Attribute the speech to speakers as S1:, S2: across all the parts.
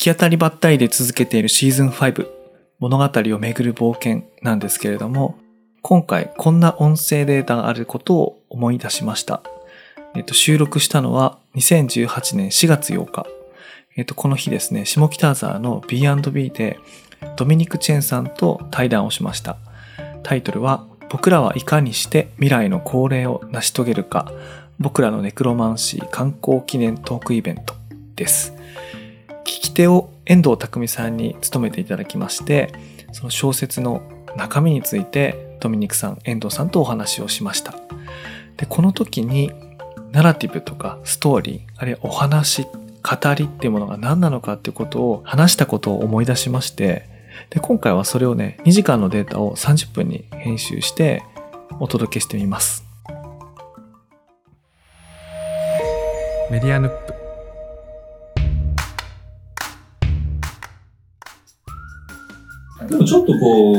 S1: き当たりばったりで続けているシーズン5物語をめぐる冒険なんですけれども今回こんな音声データがあることを思い出しました。えっと、収録したのは2018年4月8日。えっと、この日ですね、下北沢の B&B でドミニク・チェンさんと対談をしました。タイトルは僕らはいかにして未来の恒例を成し遂げるか僕らのネクロマンシー観光記念トークイベントです。聞き手を遠藤匠さんに務めていただきまして、その小説の中身についてドミニクさん、遠藤さんとお話をしました。で、この時にナラティブとかストーリー、あるいはお話、語りっていうものが何なのかっていうことを話したことを思い出しまして、で、今回はそれをね、2時間のデータを30分に編集してお届けしてみます。メディアヌップ
S2: でもちょっとこう、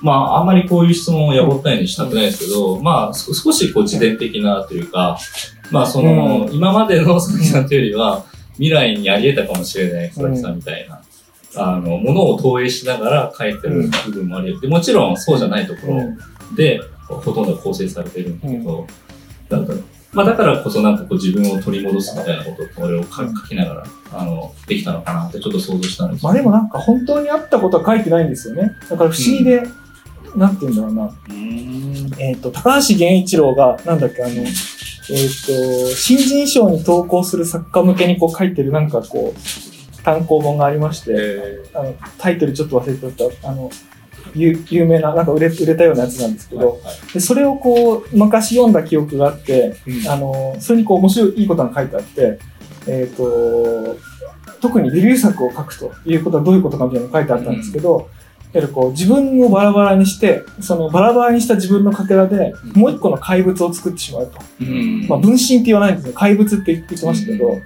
S2: まあ、あんまりこういう質問をやぼったいにしたくないですけど、まあ、そ少しこう自伝的なというか、まあ、その、今までの佐々木さんというよりは、未来にあり得たかもしれない佐々木さんみたいな、あの、ものを投影しながら書いてる部分もあり得て、もちろんそうじゃないところで、ほとんど構成されてるんだけど、なんか、まあだからこそなんかこう自分を取り戻すみたいなことをこれを書書きながら、あの、できたのかなってちょっと想像したんです
S3: まあでもなんか本当にあったことは書いてないんですよね。だから不思議で、なんて言うんだろうな。えっ、と、高橋源一郎が、なんだっけ、あの、えっ、と、新人賞に投稿する作家向けにこう書いてるなんかこう、単行本がありまして、
S2: え
S3: あのタイトルちょっと忘れてた、あの、有有名な、なんか売れ売れたようなやつなんですけど、でそれをこう、昔読んだ記憶があって、
S2: うん。
S3: あの、それにこう面白いいいことが書いてあって、えっ、と、特にデビュー作を書くということはどういうことかみたいなのが書いてあったんですけど、やはりこう自分をバラバラにして、そのバラバラにした自分のかけらで、
S2: うん。
S3: もう一個の怪物を作ってしまうと。
S2: うん。
S3: まあ、分身って言わないんですよ。怪物って言ってましたけど、多分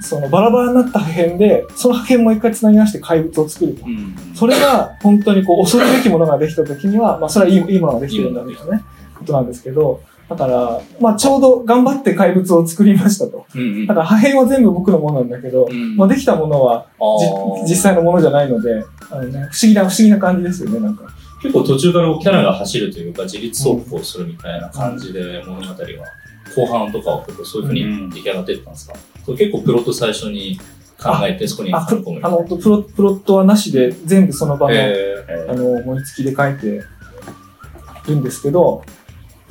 S3: そのバラバラになった破片で、その破片もう一回繋ぎ合わせて怪物を作ると。
S2: うん
S3: それが本当にこう恐るべきものができた時には、まあそれはいいいいものができてるんだみたいなね、ことなんですけど、だから、まあちょうど頑張って怪物を作りましたと。
S2: うんうん
S3: だから破片は全部僕のものなんだけど、
S2: うん
S3: まあできたものは実際のものじゃないので、あのね、不思議な、不思議な感じですよね、なんか。
S2: 結構途中からキャラが走るというか自立走行するみたいな感じで物語が後半とかはそういうふうに出来上がってったんですか、それ結構プロット最初に考えてそこに
S3: あ、の、プロ、プロットはなしで全部その場の、
S2: え
S3: あの、思いつきで書いてるんですけど、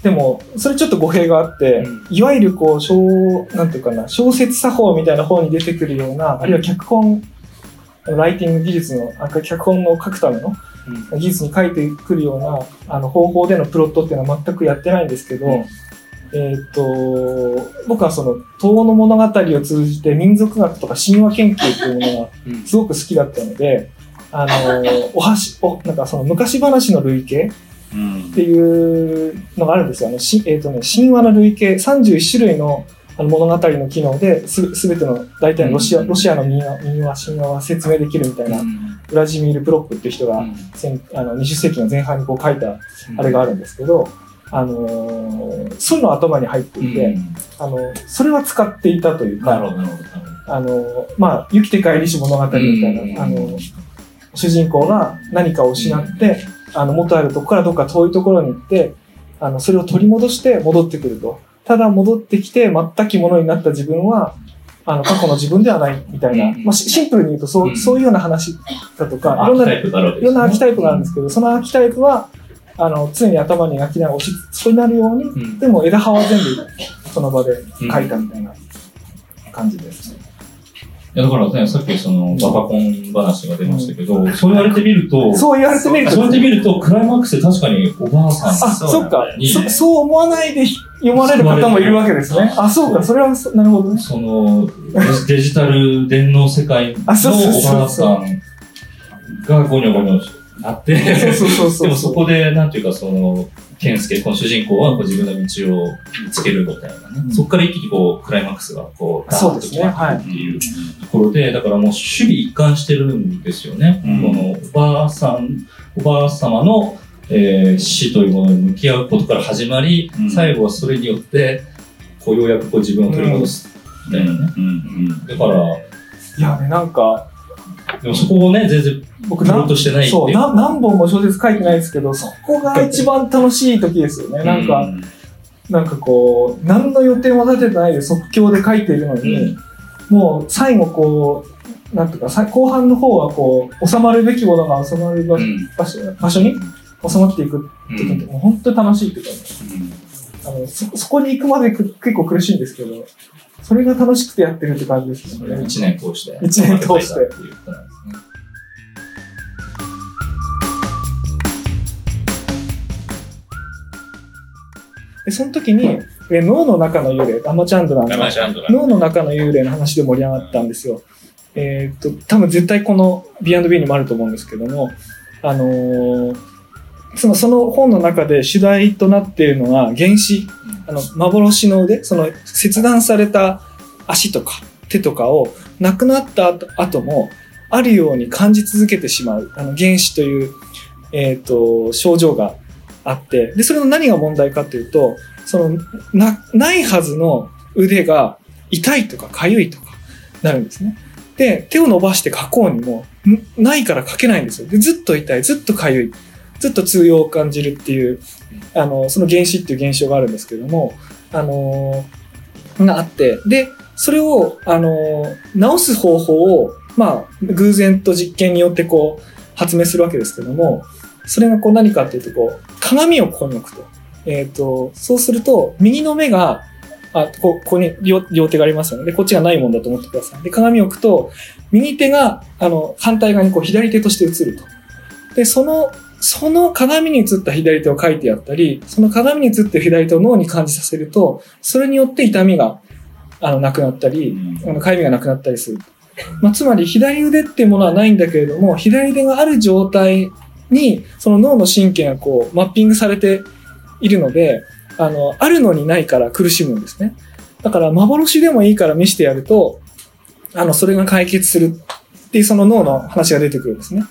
S3: でも、それちょっと語弊があって、
S2: うん。
S3: いわゆるこう、小、なんていうかな、小説作法みたいな方に出てくるような、あるいは脚本、ライティング技術の、あ脚本を書くための技術に書いてくるような、あの、方法でのプロットっていうのは全くやってないんですけど、
S2: うん
S3: えーっと、僕はその、東の物語を通じて民族学とか神話研究っていうものが
S2: うん。
S3: すごく好きだったので、あの、おはし、お、なんかその昔話の類型
S2: うん。
S3: っていうのがあるんですよ。あの、しえーっとね、神話の類型、31種類のあの物語の機能です、すべての、大体のロシア、
S2: うん。
S3: ロシアの民話、民話、神話は説明できるみたいな、ウラジミール・プロップっていう人が、先あの20世紀の前半にこう書いたあれがあるんですけど、あのーそういうの頭に入っていて、あの、それは使っていたというか、あの、まあ、生きて帰りし物語みたい
S2: うん。
S3: な、あの、主人公が何かを失って、あの、元あるとこからどっか遠いところに行って、あの、それを取り戻して戻ってくると。ただ戻ってきて全きものになった自分は、あの、過去の自分ではないみたいな、
S2: うん。
S3: まあ、シシンプルに言うとそうう、
S2: ん。
S3: そういうような話だとか、いろんないろんなアーキタイプがあるんですけど、そのアーキタイプは、あの、常に頭に焼きながら押しそうになるように、
S2: うん
S3: でも枝葉は全部その場で書いたみたいな感じですね。
S2: いやだからね、さっきそのバカコン話が出ましたけど、そう言われてみると、
S3: そう言われてみると、
S2: そうやって見ると、クライマックスで確かにおばあさん
S3: あ、そっか
S2: に、
S3: そ。そう思わないで読まれる方もいるわけですね。あ、そうか。それはそ、なるほどね。
S2: そのデジタル電脳世界のおばあさんがゴニョゴニョなって、
S3: そうそうそうそう。
S2: でもそこで、なんていうか、その、健介、この主人公はこう自分の道を見つけるみたいなね。
S3: うん。
S2: そこから一気にこう、クライマックスがこう、ダーッと決まっていくっていうところで、だからもう守備一貫してるんですよね。
S4: うん。
S2: この、おばあさん、おばあ様の、えー死というものに向き合うことから始まり、
S4: うん。
S2: 最後はそれによって、こう、ようやくこう自分を取り戻すみたいなね。だから、
S3: いやね、なんか、
S2: でもそこをね、全然
S3: 僕
S2: プロットしてない
S3: そうな、何本も小説書いてないですけど、そこが一番楽しい時ですよね。なんか、
S2: うん
S3: なんかこう、何の予定も立ててないで即興で書いているのに、もう最後こう、なんとか、さ後半の方はこう、収まるべきものが収まる場
S2: うん。
S3: 場所場所に収まっていく時って、もう本当に楽しいっていうか、あのそそこに行くまでく結構苦しいんですけど、それが楽しくてやってるって感じですよね。
S2: 一年通して。
S3: 一年通して
S2: っていうことなんですね。
S3: で、その時に、え脳の中の幽霊、アマチャンドランの。脳の中の幽霊の話で盛り上がったんですよ。えーっと、多分絶対この B&B にもあると思うんですけども、あのーその、その本の中で主題となっているのは原子、あの、幻の腕、その切断された足とか手とかを亡くなった後もあるように感じ続けてしまう、あの原子という、えーと、症状があって、で、それの何が問題かというと、その、な、ないはずの腕が痛いとか痒いとかなるんですね。で、手を伸ばして書こうにも、ないから書けないんですよ。で、ずっと痛い、ずっと痒い、ずっと通用を感じるっていう、あの、その原子っていう現象があるんですけども、あのがあって、で、それを、あのー治す方法を、まあ、偶然と実験によってこう、発明するわけですけども、それがこう何かっていうと、こう、鏡をここに置くと。えっ、と、そうすると、右の目が、あ、こここに両両手がありますよね。で、こっちがないもんだと思ってください。で、鏡を置くと、右手が、あの、反対側にこう左手として映ると。で、その、その鏡に映った左手を書いてやったり、その鏡に映ってる左手を脳に感じさせると、それによって痛みが、あの、なくなったり、あの、痒みがなくなったりする。まあ、つまり、左腕っていうものはないんだけれども、左腕がある状態に、その脳の神経がこう、マッピングされているので、あの、あるのにないから苦しむんですね。だから、幻でもいいから見せてやると、あの、それが解決するっていうその脳の話が出てくるんですね。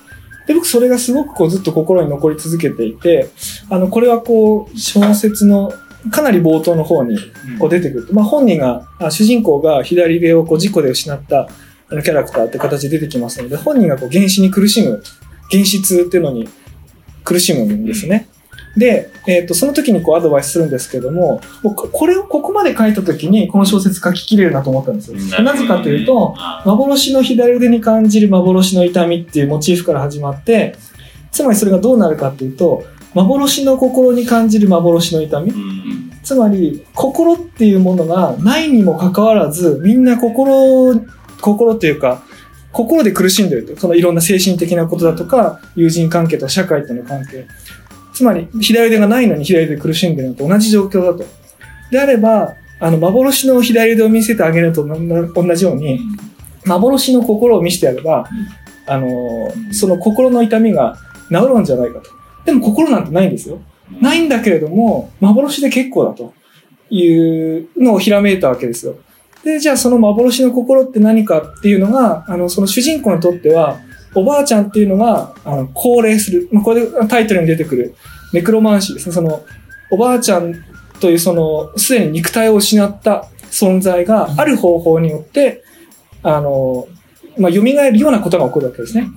S3: で、僕それがすごくこうずっと心に残り続けていて、あの、これはこう、小説のかなり冒頭の方にこう出てくる。まあ本人が、あ主人公が左腕をこう事故で失ったあのキャラクターって形で出てきますので、本人がこう原子に苦しむ、原子痛っていうのに苦しむんですね。で、えっ、と、その時にこうアドバイスするんですけども、僕これをここまで書いた時にこの小説書ききれるなと思ったんですよ。なぜかというと、、幻の左腕に感じる幻の痛みっていうモチーフから始まって、つまりそれがどうなるかっていうと、幻の心に感じる幻の痛み。つまり、心っていうものがないにもかかわらず、みんな心、心というか、心で苦しんでると。そのいろんな精神的なことだとか、友人関係とか社会との関係。つまり、左腕がないのに左腕で苦しんでるのと同じ状況だと。であれば、あの、幻の左腕を見せてあげるのと同じように、幻の心を見せてやれば、あの、その心の痛みが治るんじゃないかと。でも心なんてないんですよ。ないんだけれども、幻で結構だというのをひらめいたわけですよ。で、じゃあその幻の心って何かっていうのが、あの、その主人公にとっては、おばあちゃんっていうのが、あの、高齢する。まあこれでタイトルに出てくる、ネクロマンシーですね。その、おばあちゃんというその、すでに肉体を失った存在がある方法によって、あの、まあ、蘇るようなことが起こるわけですね。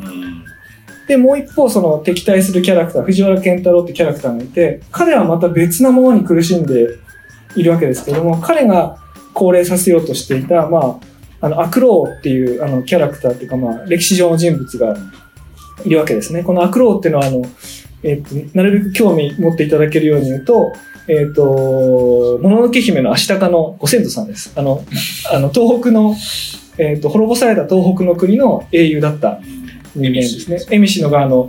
S3: で、もう一方、その敵対するキャラクター、藤原健太郎ってキャラクターがいて、彼はまた別なものに苦しんでいるわけですけども、彼が高齢させようとしていた、まあ、あの、アクローっていうあのキャラクターっていうか、まあ、歴史上の人物がいるわけですね。このアクローっていうのは、あの、えっ、と、なるべく興味持っていただけるように言うと、えっ、と、もののけ姫の足高のご先祖さんです。あの、あの、東北の、えっ、と、滅ぼされた東北の国の英雄だった人間ですね。エミシの側の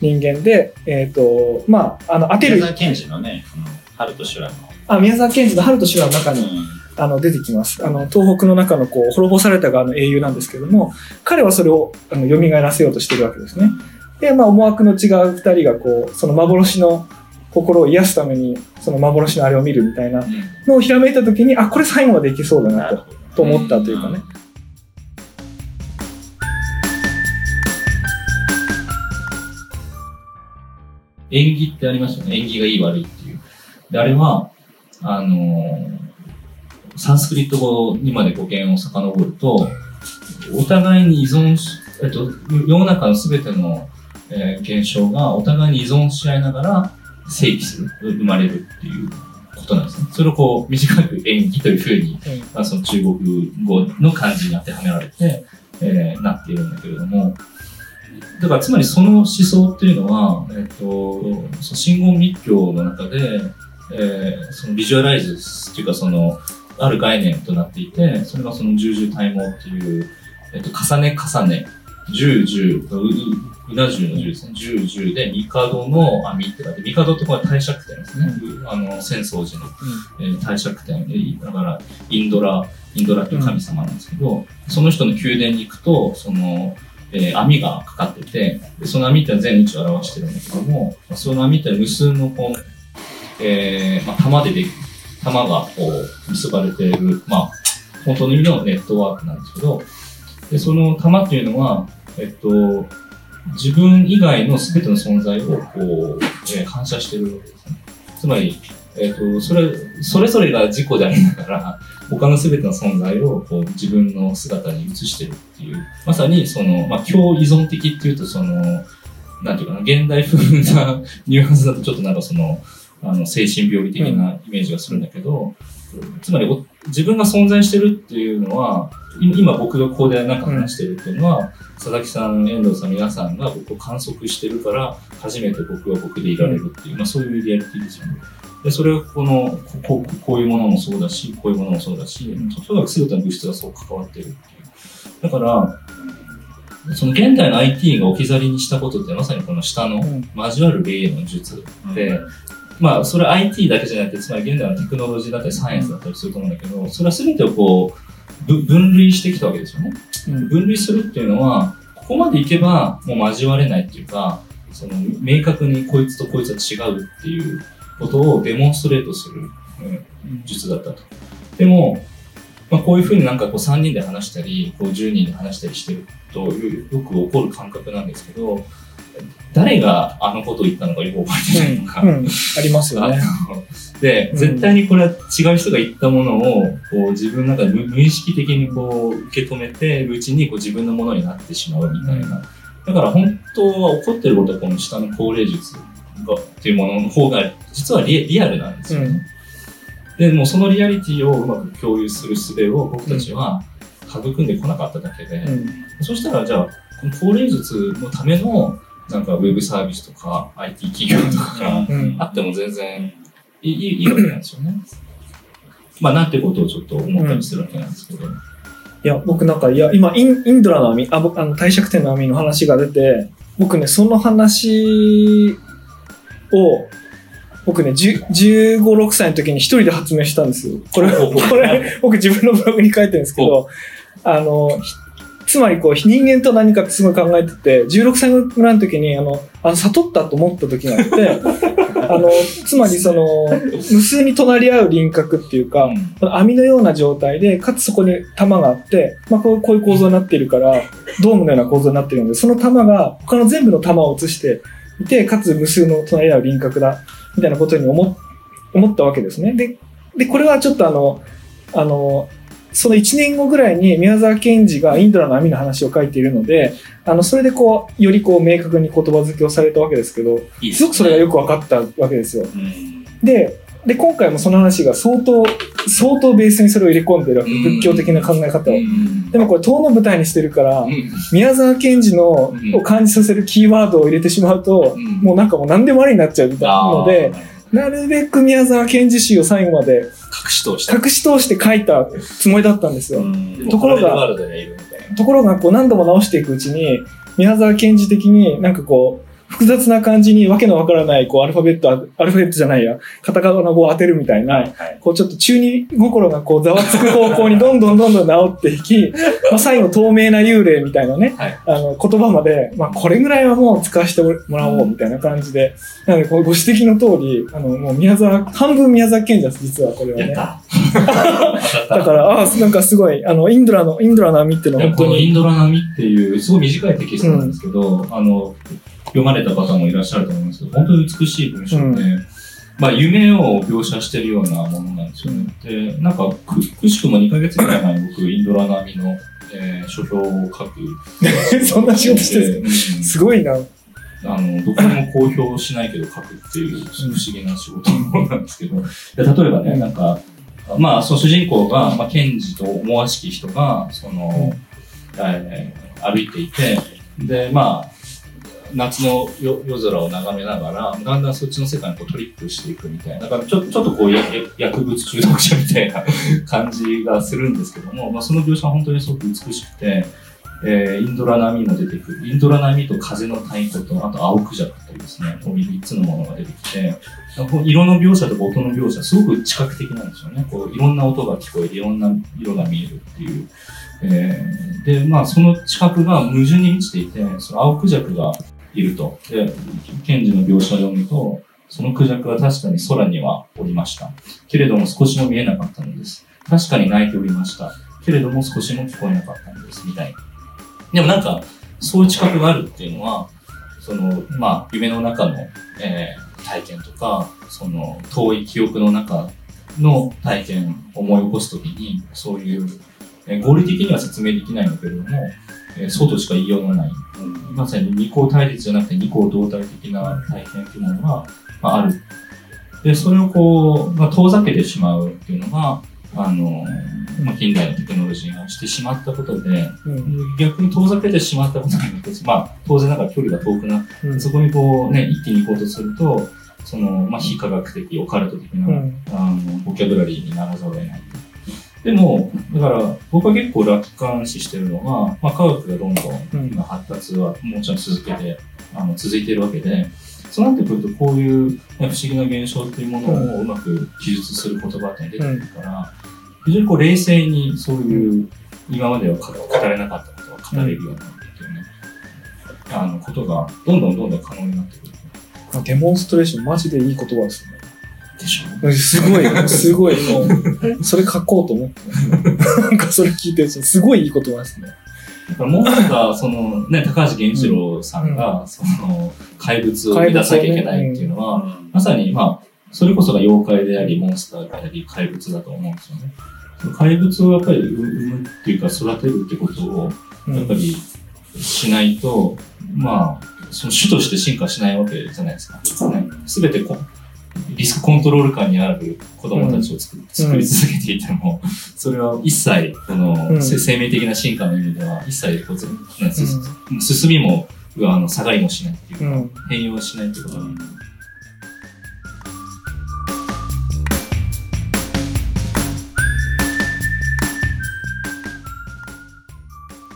S3: 人間で、えっ、と、まあ、あの、当てる、
S2: 宮沢賢治のね、うん春と修羅の。
S3: あ、宮沢賢治の春と修羅の中に、あの、出てきます。あの、東北の中のこう、滅ぼされた側の英雄なんですけども、彼はそれを、あの、蘇らせようとしてるわけですね。で、まあ、思惑の違う二人がこう、その幻の心を癒すために、その幻のあれを見るみたいなのをひらめいたときに、あ、これ最後までいけそうだなと、と思ったというかね。
S2: 演技ってありますよね。演技がいい悪いっていう。で、あれは、あのーサンスクリット語にまで語源を遡ると、お互いに依存し、えっと、世の中のすべての、えー現象がお互いに依存し合いながら正規する、生まれるっていうことなんですね。それをこう、短く演技というふうに、
S3: うん
S2: まあ、その中国語の漢字に当てはめられて、えーなっているんだけれども、だからつまりその思想っていうのは、えっ、と、その真言密教の中で、えーそのビジュアライズっていうかその、ある概念となっていて、それがその十々体毛っていう、えっ、と、重ね重ね、十十、う、ううな重の十ですね。十十で、帝の網って書いて、帝ってこれは帝釈天ですね。あの、浅草寺の、えー帝釈天、えーだから、インドラ、インドラという神様なんですけど、その人の宮殿に行くと、その、えー網がかかってて、でその網って全宇宙を表してるんだけども、その網って無数のこう、えーまあ、玉ででき玉がこう結ばれている、まあ、本当の意味のネットワークなんですけど、でその玉っていうのは、えっと、自分以外の全ての存在をこう、えー反射してるわけですね。つまり、えっと、それ、それぞれが自己でありながら、他の全ての存在をこう自分の姿に映してるっていう、まさにその、まあ、共依存的っていうと、その、なんていうかな、現代風なニュアンスだとちょっとなんかその、あの、精神病理的なイメージがするんだけど、つまりお自分が存在してるっていうのは、い今僕がここでなんか話してるっていうのは、佐々木さん、遠藤さん、皆さんが僕を観測してるから、初めて僕は僕でいられるっていう、まあそういうリアリティですよね。で、それはこの、こここういうものもそうだし、こういうものもそうだし、とにかく全ての物質がそう関わってるっていう。だから、その現代の IT が置き去りにしたことってまさにこの下の
S3: うん
S2: 交わる霊の術で、まあそれ IT だけじゃなくて、つまり現代のテクノロジーだったりサイエンスだったりすると思うんだけど、それは全てをこう、分類してきたわけですよね。分類するっていうのは、ここまでいけばもう交われないっていうか、その明確にこいつとこいつは違うっていうことをデモンストレートする、うん術だったと。でも、まあ、こういうふうになんかこう3人で話したり、こう10人で話したりしてるとよよく起こる感覚なんですけど、誰があのことを言ったのかよく覚えてないのか。
S3: うん、うんありますよね。
S2: で、
S3: うん
S2: 絶対にこれは違う人が言ったものを、こう自分の中で無無意識的にこう受け止めているうちにこう自分のものになってしまうみたいな。だから本当は起こってることはこの下の高齢術がっていうものの方が実はリリアルなんですよね。で、もうそのリアリティをうまく共有する術を僕たちは育んでこなかっただけで、
S3: うん
S2: そしたらじゃあ、この高齢術のためのなんかウェブサービスとか IT 企業とかが
S3: うん
S2: あっても全然いいいいいいわけなんですよね。まあ、なんてことをちょっと思ったりするわけなんですけど。
S3: いや、僕なんか、いや、今、インインドラの網、あ、僕、あの、帝釈天の網の話が出て、僕ね、その話を、僕ね、10 15、6歳の時に一人で発明したんですよ。これ、これ、僕自分のブログに書いてるんですけど、あの、ひつまりこう、人間と何かってすごい考えてて、16歳ぐらいの時に、あの、あの悟ったと思った時があって、あの、つまりその、無数に隣り合う輪郭っていうか、
S2: うん。
S3: 網のような状態で、かつそこに玉があって、まあこうこういう構造になっているから、ドームのような構造になっているので、その玉が他の全部の玉を映していて、かつ無数の隣り合う輪郭だ、みたいなことに思思ったわけですね。で、で、これはちょっとあの、あの、その1年後ぐらいに宮沢賢治がインドラの網の話を書いているので、あの、それでこう、よりこう明確に言葉付けをされたわけですけど、
S2: いいですす
S3: ごくそれがよく分かったわけですよ。
S2: うん
S3: で、で、今回もその話が相当、相当ベースにそれを入れ込んでるわけ。
S2: うん
S3: 仏教的な考え方を。
S2: うん
S3: でもこれ、塔の舞台にしてるから
S2: う、ん
S3: 宮沢賢治の
S2: うん
S3: を感じさせるキーワードを入れてしまうと、
S2: うん
S3: もうなんかもう何でもありになっちゃうみたいなので、なるべく宮沢賢治詩を最後まで
S2: 隠し通した。
S3: 隠し通して書いたつもりだったんですよ。
S2: うん
S3: ところが。ところがこう何度も直していくうちに、宮沢賢治的になんかこう、複雑な感じにわけのわからない、こう、アルファベット、アルファベットじゃないや、カタカナ語を当てるみたいな、
S2: はい。
S3: こうちょっと中二心がこうざわつく方向にどんどんどんどん治っていき、まあ最後透明な幽霊みたいなね、
S2: はい
S3: あの言葉まで、まあこれぐらいはもう使わせてもらおうみたいな感じで、なのでこうご指摘の通り、あのもう宮沢、半分宮沢賢治です、実はこれはね。だから、ああ、なんかすごい、あの、インドラの、インドラの網っていうのは本当に、
S2: このインドラ並みっていう、すごい短いテキストなんですけど、あの、読まれた方もいらっしゃると思いますけど、本当に美しい文章で、
S3: うん。
S2: まあ、夢を描写してるようなものなんですよね。で、なんかく、くしくも2ヶ月ぐらい前に僕、インドラ並みの、えー書評を書く。
S3: そんな仕事してるんです
S2: うん。
S3: すごいな。
S2: あの、どこにも公表しないけど書くっていう不思議な仕事なんですけど、で例えばね、なんか、まあ、その主人公が、まあ、検事と思わしき人が、その、えー歩いていて、で、まあ、夏の夜夜空を眺めながら、だんだんそっちの世界にこうトリップしていくみたいな、だからちょちょっとこう薬物中毒者みたいな 感じがするんですけども、まあ、その描写は本当にすごく美しくて、えーインドラ波も出てくる。インドラ波と風の太鼓と、あと青クジャクというですね、こういう3つのものが出てきて、色の描写とか音の描写、すごく知覚的なんですよね。こういろんな音が聞こえて、いろんな色が見えるっていう。えーで、まあ、その知覚が矛盾に満ちていて、その青クジャクがいると。で、検事の描写を読むと、そのクジャクは確かに空にはおりました。けれども少しも見えなかったのです。確かに泣いておりました。けれども少しも聞こえなかったのです。みたいな。でもなんか、そういう知覚があるっていうのは、その、まあ、夢の中の、えー体験とか、その、遠い記憶の中の体験を思い起こすときに、そういう、え合理的には説明できないんだけれども、えーそうとしか言いようがない。まさに二項対立じゃなくて二項同体的な体験っていうものが、まあ、ある。で、それをこう、まあ、遠ざけてしまうっていうのが、あの、まあ、近代のテクノロジーがしてしまったことで、
S3: うん
S2: 逆に遠ざけてしまったことによって、まあ、当然ながら距離が遠くなって、
S3: うん
S2: そこにこうね、一気に行こうとすると、その、まあ、非科学的、オカルト的な、
S3: うん
S2: あの、ボキャブラリーにならざるを得ない。でも、だから、僕は結構楽観視してるのが、まあ、科学がどんどん
S3: うん
S2: 今発達はもちろん続けて、あの、続いているわけで、そうなってくると、こういう、ね、不思議な現象っていうものをうまく記述する言葉って出てくるから、非常にこう冷静にそういう、今までは語語れなかったことが語れるようになるっていうね、あの、ことが、どんどんどんどん可能になってくる。
S3: まあデモンストレーション、マジでいい言葉ですね。
S2: でしょ？
S3: すごい、すごい、もう、それ書こうと思って。ます、なんかそれ聞いてすごいいい言葉ですね。
S2: だからもうなんか、そのね、高橋源一郎さんが、その、怪物を生み出さなきゃいけないっていうのは、まさに、まあ、それこそが妖怪であり、モンスターであり、怪物だと思うんですよね。怪物をやっぱり生むっていうか、育てるってことを、
S3: うん。
S2: やっぱりしないと、まあ、その種として進化しないわけじゃないですか。すべてこリスクコントロール下にある子供たちを作,、作り続けていても、それは一切、この、
S3: うん。
S2: せ生命的な進化の意味では、一切こう、ねす進みも、あの、下がりもしないっていうか、
S3: うん。
S2: 変容しないってことなんで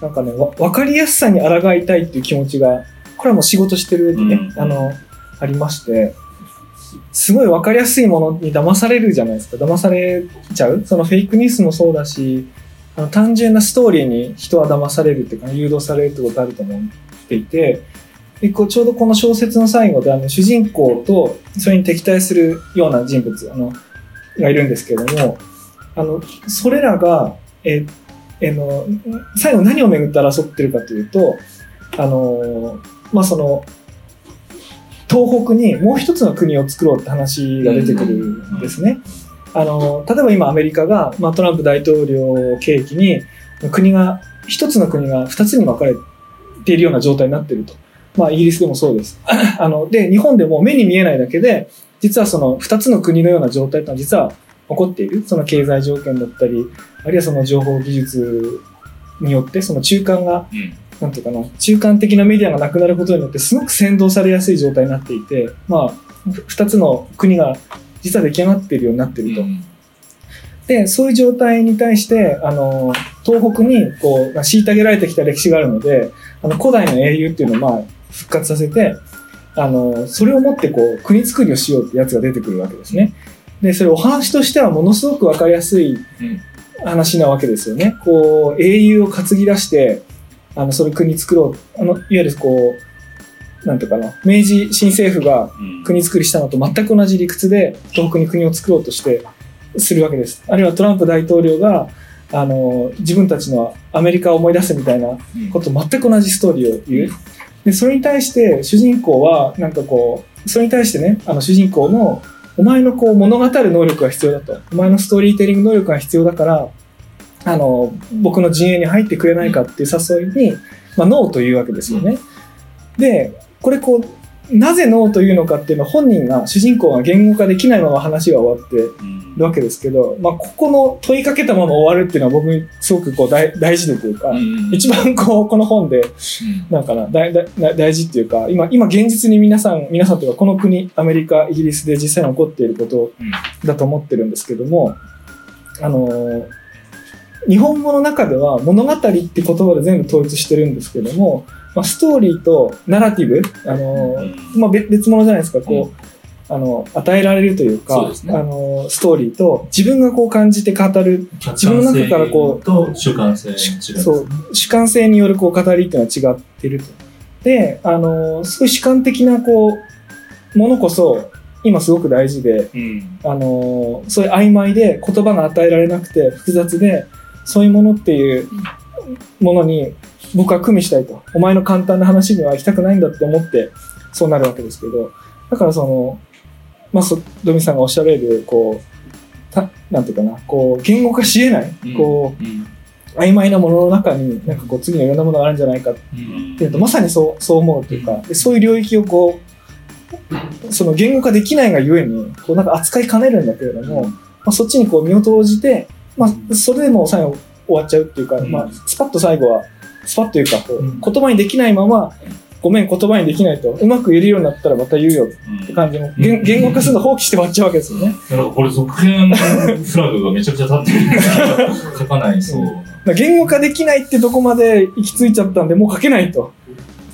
S3: なんかね、わ分かりやすさに抗いたいっていう気持ちが、これはもう仕事してる上でね、
S2: うん。
S3: あの、ありまして、すごい分かりやすいものに騙されるじゃないですか。騙されちゃう？そのフェイクニュースもそうだし、あの単純なストーリーに人は騙されるっていうか、誘導されるってことあると思っていて、でこうちょうどこの小説の最後であの主人公とそれに敵対するような人物あのがいるんですけれどもあのそれらがええの最後何をめぐって争ってるかというとあのまあその東北にもう一つの国を作ろうって話が出てくるんですね。あの例えば今アメリカが、まあ、トランプ大統領を契機に国が一つの国が二つに分かれているような状態になっていると。まあ、イギリスでもそうです。あの、で、日本でも目に見えないだけで、実はその二つの国のような状態というのは実は起こっている。その経済条件だったり、あるいはその情報技術によって、その中間が、なんていうかな、中間的なメディアがなくなることによって、すごく先導されやすい状態になっていて、まあ、ふ二つの国が実は出来上がっているようになっていると。
S2: うん
S3: で、そういう状態に対して、あの、東北に、こう、まあ虐げられてきた歴史があるので、あの、古代の英雄っていうのを、まあ、復活させて、あの、それをもって、こう、国作りをしようってやつが出てくるわけですね。で、それお話としてはものすごくわかりやすい
S2: うん
S3: 話なわけですよね。こう、英雄を担ぎ出して、あの、それ国作ろう。あの、いわゆるこう、なんていうかな、明治新政府が
S2: うん
S3: 国作りしたのと全く同じ理屈で東北に国を作ろうとしてするわけです。あるいはトランプ大統領があの自分たちのアメリカを思い出すみたいな
S2: うん
S3: こと全く同じストーリーを言う。でそれに対して主人公はなんかこうそれに対してねあの主人公のお前のこう物語る能力が必要だとお前のストーリーテリング能力が必要だからあの、僕の陣営に入ってくれないかっていう誘いに、まあ、ノーというわけですよね。で、これこう、なぜノーというのかっていうのは本人が、主人公が言語化できないまま話が終わってるわけですけど、まあ、ここの問いかけたまま終わるっていうのは僕にすごくこう大大事でというか、一番こう、この本で、なんかな、大大大事っていうか、今、今現実に皆さん、皆さんというか、この国、アメリカ、イギリスで実際に起こっていることだと思ってるんですけども、あのー日本語の中では物語って言葉で全部統一してるんですけども、まあ、ストーリーとナラティブ、あのーまあ、別別物じゃないですか、こう、あの、与えられるというか、
S2: そうね。
S3: あのーストーリーと自分がこう感じて語る、自分の中からこう
S2: と主観性の違いです
S3: そう、主観性によるこう語りっていうのは違ってると。で、あのーすごい主観的なこう、ものこそ、今すごく大事で、
S2: うん。
S3: あのーそういう曖昧で言葉が与えられなくて複雑で、そういうものっていうものに僕は組みしたいと。お前の簡単な話には行きたくないんだって思って、そうなるわけですけど、だからその、まあ、そドミさんがおっしゃられる、こう、たなんていうかな、こう、言語化し得ない、こう、
S2: うん。
S3: 曖昧なものの中に、なんかこう、次のいろんなものがあるんじゃないかって
S2: うん。
S3: いうと、まさにそう、そう思うというか、でそういう領域をこう、その言語化できないがゆえに、こうなんか扱いかねるんだけれども、まあ、そっちにこう身を投じて、まあ、それでもう最後終わっちゃうっていうか、
S2: うん
S3: まあ、スパッと最後は、スパッというかこう、
S2: うん
S3: 言葉にできないまま、ごめん、言葉にできないと、うまく言えるようになったらまた言うよって感じの、言言語化するの放棄して終わっちゃうわけですよね。
S2: だからこれ続編フラグがめちゃくちゃ立ってるから 書かないそう。
S3: 言語化できないってとこまで行き着いちゃったんで、もう書けないと。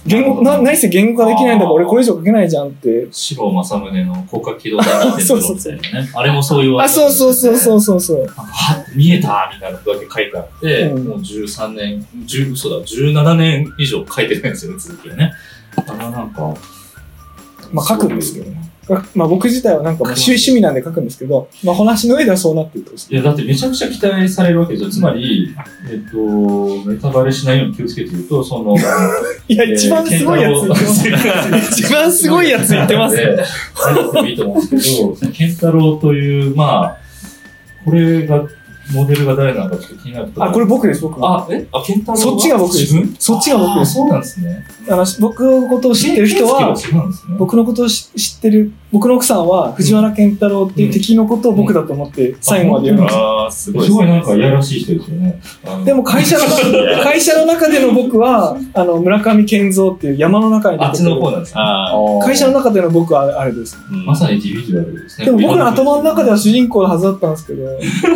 S3: 言語、な、何せ言語化できないんだから俺これ以上書けないじゃんって。
S2: 白正宗の広角機動隊みたい
S3: そうそうそう
S2: なね。あれもそういう
S3: あ、そうそうそうそうそうそう。
S2: は見えたみたいなことだけ書いてあって、
S3: うん
S2: もう13年、10嘘だ、17年以上書いてないんですよね、続きがね。だからなんか、
S3: まあ書くんですけどね。まあ僕自体はなんか趣趣味なんで書くんですけど、まあ話の上ではそうなってると
S2: いや、だってめちゃくちゃ期待されるわけですよ。つまり、えっと、ネタバレしないように気をつけて言うと、その、
S3: いや、一番すごいやつ言ってます。一番すごいやつ言ってますね。
S2: 入ってもいいと思うんですけど、ケンタロウという、まあ、これが、モデルが誰なのかちょっと気になる
S3: あ、これ僕です、僕。
S2: あ、え？あ、ケンタロウは？
S3: そっちが僕です
S2: 自分？
S3: そっちが僕です
S2: あそうなんですね。
S3: あの僕のことを知ってる人は。僕のことを知知ってる、僕の奥さんは藤原健太郎っていう敵のことを僕だと思って最後まで読みました。
S4: ああ、すごい
S2: すごいなんかいやらしい人ですよね。
S3: でも会社の、会社の中での僕は、あの、村上健三っていう山の中に出
S2: あってちの方なんですね。
S4: あ
S3: 会社の中での僕はあれです。
S2: まさにディビジュアルですね。
S3: でも僕の頭の中では主人公のはずだったんですけど、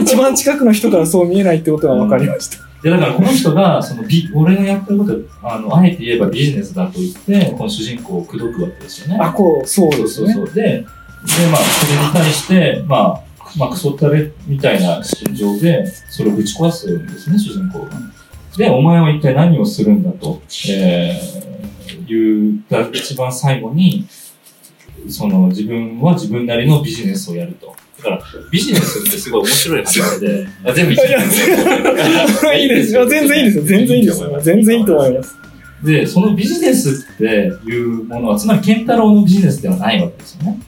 S3: 一番近くの人からそう見えないってことが分かりました。
S2: で、だからこの人が、そのビ、俺がやってること、あの、あえて言えばビジネスだと言って、この主人公を口説くわけですよね。
S3: あ、こう、そうですね。
S2: そうそう。で、で、まあ、それに対して、まあ、まあ、クソったれみたいな心情で、それをぶち壊すんですね、主人公が。で、お前は一体何をするんだと、えー、言った一番最後に、その自分は自分なりのビジネスをやると。だから、ビジネスってすごい面白い話で、あ全部一緒
S3: いやいいですよ。全然いいですよ。全然いいですよ。全然いいと思います。
S2: で、そのビジネスっていうものは、つまり、ケンタロウのビジネスではないわけですよね。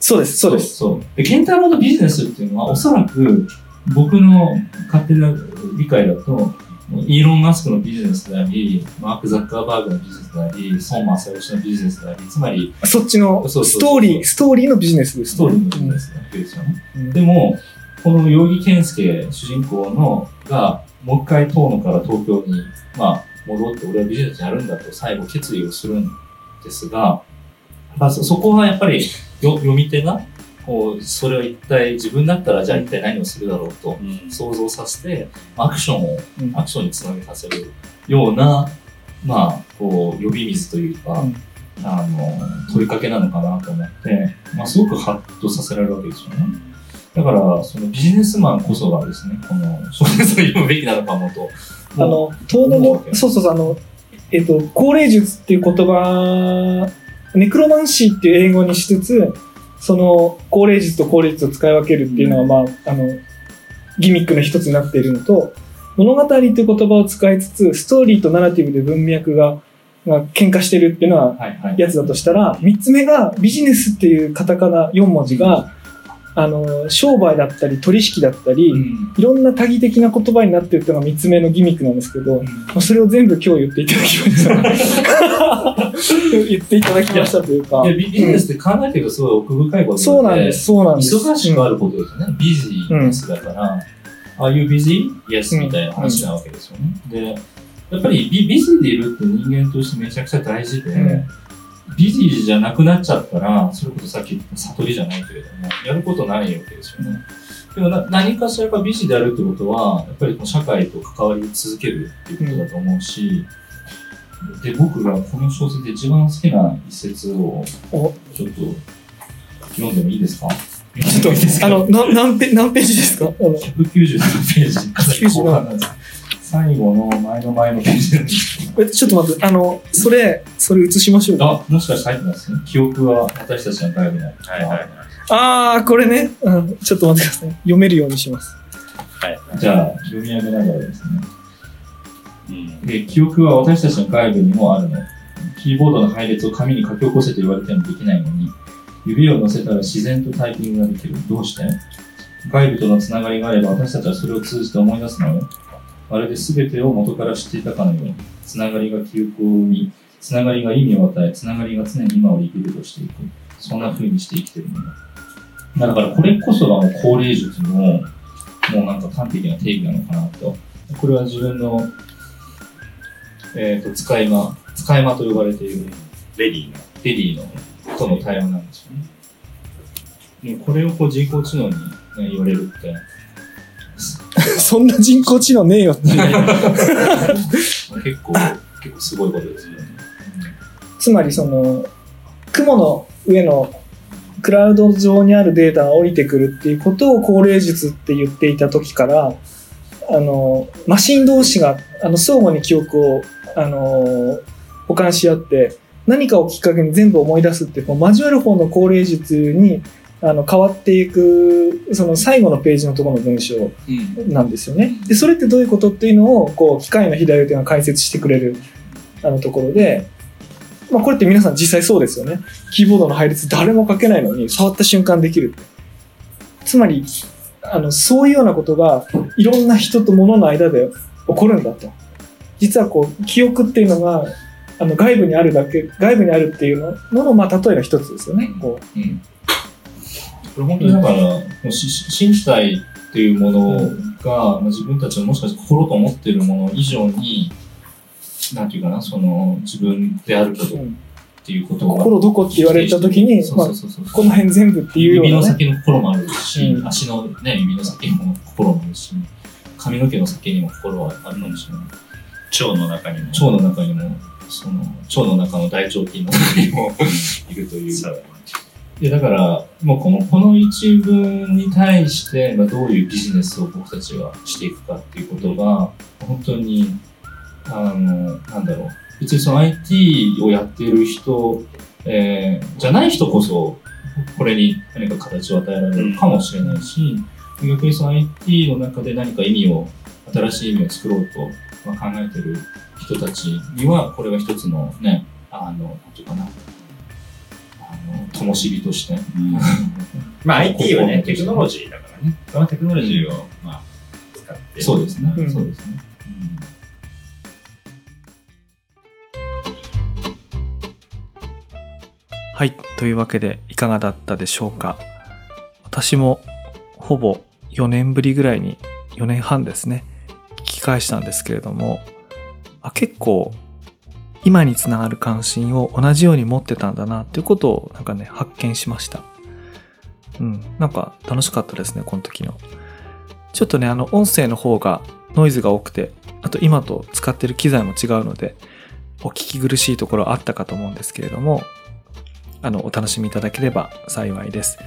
S3: そうです、そうです。
S2: そう。で、ケンタロウのビジネスっていうのは、おそらく、僕の勝手な理解だと、イーロン・マスクのビジネスであり、マーク・ザッカーバーグのビジネスであり、孫正義のビジネスであり、つまり、
S3: そっちのストーリー、ストーリーのビジネスです。
S2: ストーリーのビジネスなわけですよね。
S3: うん
S2: でも、この容疑健介、主人公の、が、もう一回遠野から東京に、まあ、戻って、俺はビジネスやるんだと最後決意をするんですが、まあ、そそこはやっぱりよ読み手が、それを一体自分だったらじゃあ一体何をするだろうと想像させて、アクションを、
S3: うん
S2: アクションにつなげさせるような、まあ、こう、呼び水というか、
S3: うん
S2: あの、問いかけなのかなと思って、まあ、すごくハッとさせられるわけですよね。だから、そのビジネスマンこそがですね、この小説を読むべきなのかもと。
S3: あの、遠野も、そうそうそう、あの、えっと、高齢術っていう言葉、ネクロマンシーっていう英語にしつつ、その、高齢術と高齢術を使い分けるっていうのは、まあ、あの、ギミックの一つになっているのと、物語っていう言葉を使いつつ、ストーリーとナラティブで文脈が、が喧嘩してるっていうのは、
S2: はいはい。
S3: やつだとしたら、三つ目がビジネスっていうカタカナ4文字が、あの商売だったり取引だったり、
S2: うん
S3: いろんな多義的な言葉になってるっていうのが3つ目のギミックなんですけど、まあそれを全部今日言っていただきました。言っていただきましたというか。
S2: ビビジネスって考えてるとすごい奥深いこと
S3: そうなんです、そうなんです。
S2: 忙しくあることですよね。ビジネスだから、Are you busy? Yes みたいな話なわけですよね。で、やっぱりビビジーでいるって人間としてめちゃくちゃ大事で、
S3: うん
S2: ビジーじゃなくなっちゃったら、それこそさっき言った悟りじゃないけれども、やることないわけですよね。でもな何かしらがビジーであるってことは、やっぱりこう社会と関わり続けるっていうことだと思うし、で、僕がこの小説で一番好きな一節を
S3: お。
S2: ちょっと読んでもいいですか？ち
S3: ちょっといいですかあの、な何ペ何ページですか？あの。
S2: 197ページ。かなり後半なんです最後の前の前のページ。なんです
S3: えちょっと待って、あの、それ、それ映しましょうか。
S2: あ、もしかして入ってますね。記憶は私たちの外部にある。
S4: はいはいはい。
S3: ああ、これね、うん。ちょっと待ってください。読めるようにします。
S4: はい。
S2: じゃあ、読み上げながらですね。
S4: うん。
S2: で記憶は私たちの外部にもあるの。キーボードの配列を紙に書き起こせと言われてもできないのに、指を乗せたら自然とタイピングができる。どうして？外部とのつながりがあれば私たちはそれを通じて思い出すのよ。まるで全てを元から知っていたかのように、つながりが記憶を生み、つながりが意味を与え、つながりが常に今を生きるとしていく。そんな風にして生きてるのだ。まあだからこれこそがもう高齢術の、もうなんか端的な定義なのかなと。これは自分のえー、と使い魔、使い魔と呼ばれている
S4: レディーの。
S2: レディのとの対話なんですよね。もうこれをこう人工知能に、ね、言われるって、
S3: そんな人工知能ねえよって。
S2: 結構、結構すごいことですよね。
S3: つまりその、雲の上のクラウド上にあるデータが降りてくるっていうことを高齢術って言っていた時から、あの、マシン同士が、あの、相互に記憶を、あの、保管し合って、何かをきっかけに全部思い出すってこう交わる方の高齢術に、あの、変わっていく、その最後のページのところの文章
S2: うん。
S3: なんですよね。で、それってどういうことっていうのを、こう、機械の左手が解説してくれる、あのところで、まあ、これって皆さん実際そうですよね。キーボードの配列誰も書けないのに、触った瞬間できる。つまり、あの、そういうようなことが、いろんな人と物の間で起こるんだと。実はこう、記憶っていうのが、あの、外部にあるだけ、外部にあるっていうのの、まあ、例えの一つですよね。こ
S2: うん。これ本当にだから、もう身体っていうものが、まあ、自分たちのもしかして心と思ってるもの以上に、なんていうかな、その自分であること
S3: う、
S2: っ
S3: うん
S2: ていうことが。
S3: 心どこって言われた時に、
S2: そう
S3: まあ、
S2: そうそうそう
S3: この辺全部っていうよう
S2: 指の
S3: なね。
S2: 先の心もあるし、
S3: うん
S2: 足のね、指の先にも心もあるし、髪の毛の先にも心はあるかもしれない。
S4: 腸の中にも。
S2: 腸の中にも、その、腸の中の大腸菌の中にもいるという。
S4: そう
S2: でだから、もうこの、この一文に対して、まあ、どういうビジネスを僕たちがしていくかっていうことが、本当に、あの、なんだろう。別にその IT をやっている人、えーじゃない人こそ、これに何か形を与えられるかもしれないし、逆にその IT の中で何か意味を、新しい意味を作ろうと、まあ、考えてる人たちには、これが一つのね、あの、なんていうかな、あの、灯火として、
S4: うんまあ IT はね、テクノロジーだからね。そのテクノロジーを、まあ、使って。
S2: そうですね、
S3: うん
S2: そうですね。
S1: はい。というわけで、いかがだったでしょうか。私も、ほぼ4年ぶりぐらいに、4年半ですね、聞き返したんですけれども、あ結構、今につながる関心を同じように持ってたんだな、っていうことを、なんかね、発見しました。うん。なんか、楽しかったですね、この時の。ちょっとね、あの、音声の方が、ノイズが多くて、あと今と使ってる機材も違うので、お聞き苦しいところあったかと思うんですけれども、あの、お楽しみいただければ幸いです。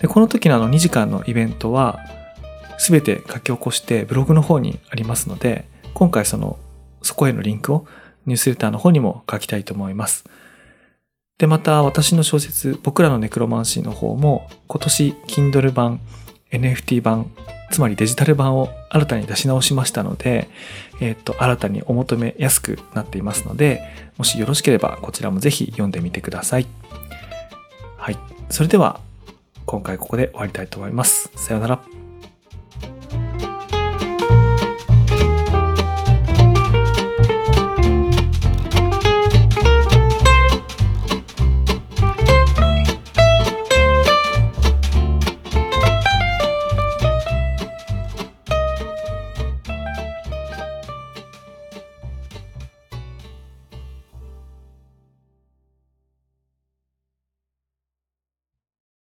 S1: で、この時のあの2時間のイベントは、すべて書き起こしてブログの方にありますので、今回その、そこへのリンクをニュースレターの方にも書きたいと思います。で、また私の小説、僕らのネクロマンシーの方も、今年 Kindle 版、NFT 版、つまりデジタル版を新たに出し直しましたので、えっ、と、新たにお求めやすくなっていますので、もしよろしければこちらもぜひ読んでみてください。はい。それでは、今回ここで終わりたいと思います。さようなら。